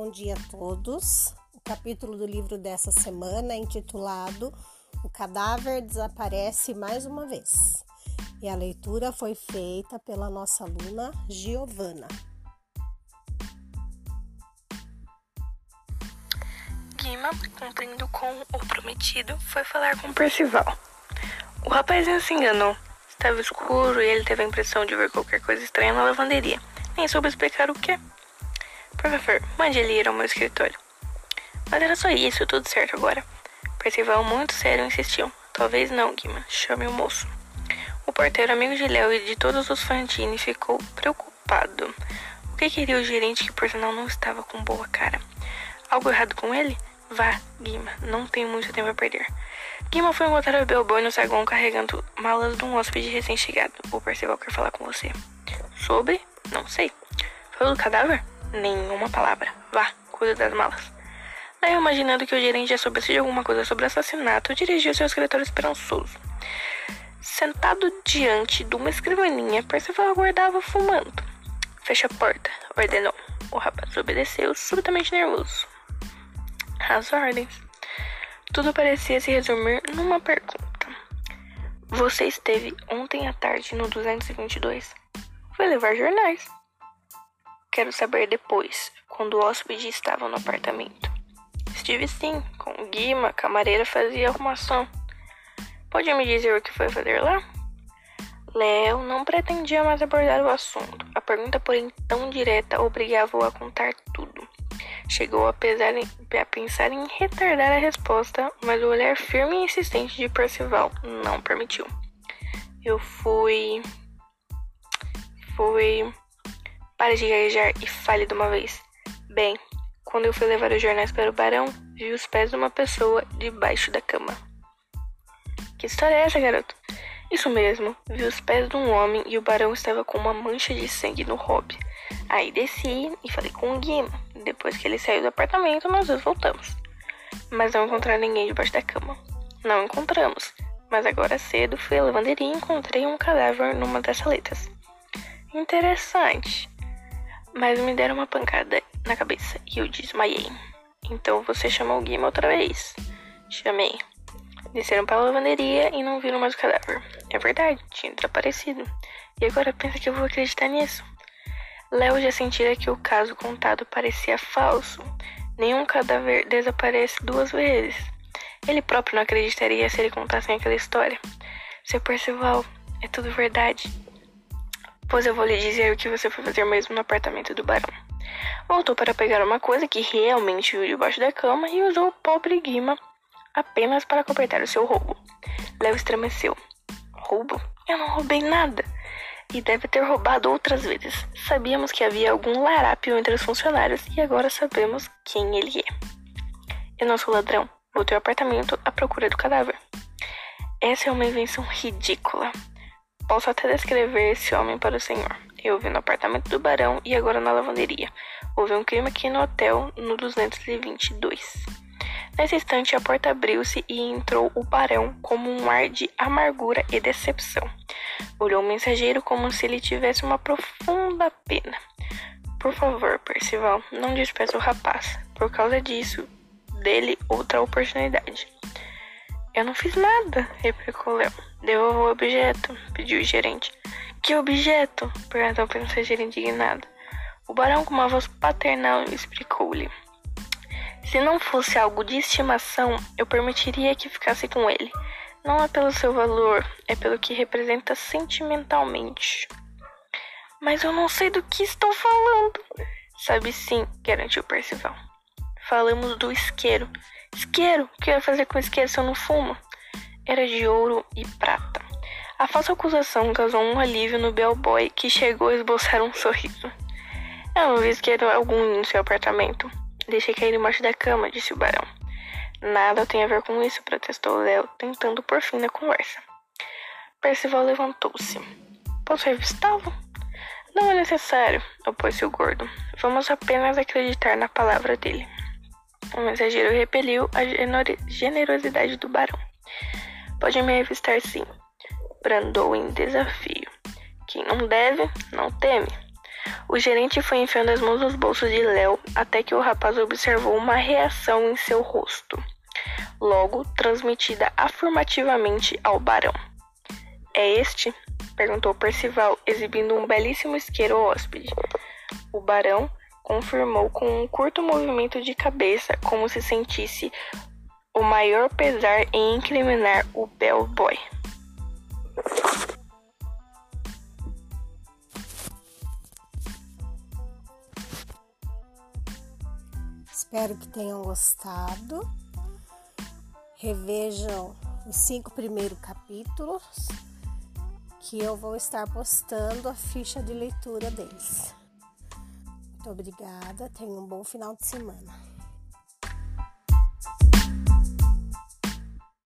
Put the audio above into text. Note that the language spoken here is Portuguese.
Bom dia a todos. O capítulo do livro dessa semana é intitulado O Cadáver Desaparece Mais uma Vez. E a leitura foi feita pela nossa aluna Giovana. Guima, cumprindo com o prometido, foi falar com Percival. O rapazinho se enganou. Estava escuro e ele teve a impressão de ver qualquer coisa estranha na lavanderia. Nem soube explicar o que. Por favor, mande ele ir ao meu escritório. Mas era só isso, tudo certo agora. Percival, muito sério, insistiu. Talvez não, Guima. Chame o moço. O porteiro, amigo de Léo e de todos os Fantini, ficou preocupado. O que queria o gerente que, por sinal, não estava com boa cara? Algo errado com ele? Vá, Guima. Não tenho muito tempo a perder. Guima foi encontrar o Belboy no saguão carregando malas de um hóspede recém-chegado. O Percival quer falar com você. Sobre? Não sei. Foi o cadáver? Nenhuma palavra. Vá, cuida das malas. Daí, imaginando que o gerente já soubesse de alguma coisa sobre o assassinato, dirigiu-se ao escritório esperançoso. Sentado diante de uma escrivaninha, Percival aguardava fumando. Fecha a porta, ordenou. O rapaz obedeceu, subitamente nervoso. As ordens. Tudo parecia se resumir numa pergunta. Você esteve ontem à tarde no 222? Foi levar jornais. Quero saber depois, quando o hóspede estava no apartamento. Estive sim, com Guima, camareira fazia arrumação. Pode me dizer o que foi fazer lá? Léo não pretendia mais abordar o assunto. A pergunta, porém, tão direta, obrigava-o a contar tudo. Chegou a, em, a, pensar em retardar a resposta, mas o olhar firme e insistente de Percival não permitiu. Eu fui. Fui. Pare de gaguejar e fale de uma vez. Bem, quando eu fui levar os jornais para o barão, vi os pés de uma pessoa debaixo da cama. Que história é essa, garoto? Isso mesmo, vi os pés de um homem e o barão estava com uma mancha de sangue no hobby. Aí desci e falei com o Guima. Depois que ele saiu do apartamento, nós dois voltamos. Mas não encontraram ninguém debaixo da cama. Não encontramos. Mas agora cedo fui à lavanderia e encontrei um cadáver numa das saletas. Interessante mas me deram uma pancada na cabeça e eu desmaiei. Então você chamou o Guima outra vez? Chamei. Desceram para a lavanderia e não viram mais o cadáver. É verdade, tinha desaparecido. E agora pensa que eu vou acreditar nisso? Léo já sentira que o caso contado parecia falso. Nenhum cadáver desaparece duas vezes. Ele próprio não acreditaria se ele contasse aquela história. Seu Percival, é tudo verdade. Pois eu vou lhe dizer o que você foi fazer mesmo no apartamento do barão. Voltou para pegar uma coisa que realmente viu debaixo da cama e usou o pobre Guima apenas para completar o seu roubo. Léo estremeceu. Roubo? Eu não roubei nada. E deve ter roubado outras vezes. Sabíamos que havia algum larápio entre os funcionários e agora sabemos quem ele é. Eu não sou ladrão. Voltei ao apartamento à procura do cadáver. Essa é uma invenção ridícula. Posso até descrever esse homem para o senhor. Eu vi no apartamento do barão e agora na lavanderia. Houve um crime aqui no hotel no 222. Nesse instante, a porta abriu-se e entrou o barão como um ar de amargura e decepção. Olhou o mensageiro como se ele tivesse uma profunda pena. Por favor, Percival, não despeça o rapaz. Por causa disso, dele outra oportunidade. Eu não fiz nada, replicou Léo. Devolva o objeto, pediu o gerente. Que objeto? perguntou o mensageiro indignado. O barão, com uma voz paternal, explicou-lhe. Se não fosse algo de estimação, eu permitiria que ficasse com ele. Não é pelo seu valor, é pelo que representa sentimentalmente. Mas eu não sei do que estão falando. Sabe sim, garantiu Percival. Falamos do isqueiro. Isqueiro? O que eu ia fazer com isqueiro se eu não fumo? Era de ouro e prata. A falsa acusação causou um alívio no bellboy que chegou a esboçar um sorriso. Eu não vi isqueiro algum no seu apartamento. Deixei cair embaixo da cama, disse o barão. Nada tem a ver com isso, protestou Léo, tentando por fim na conversa. Percival levantou-se. Posso revistá-lo? Não é necessário, opôs-se o gordo. Vamos apenas acreditar na palavra dele. O mensageiro repeliu a generosidade do barão. Pode me revistar sim. Brandou em desafio. Quem não deve, não teme. O gerente foi enfiando as mãos nos bolsos de Léo até que o rapaz observou uma reação em seu rosto, logo transmitida afirmativamente ao barão. É este? perguntou Percival, exibindo um belíssimo isqueiro ao hóspede. O barão confirmou com um curto movimento de cabeça, como se sentisse o maior pesar em incriminar o bellboy. Espero que tenham gostado. Revejam os cinco primeiros capítulos que eu vou estar postando a ficha de leitura deles. Muito obrigada, tenham um bom final de semana.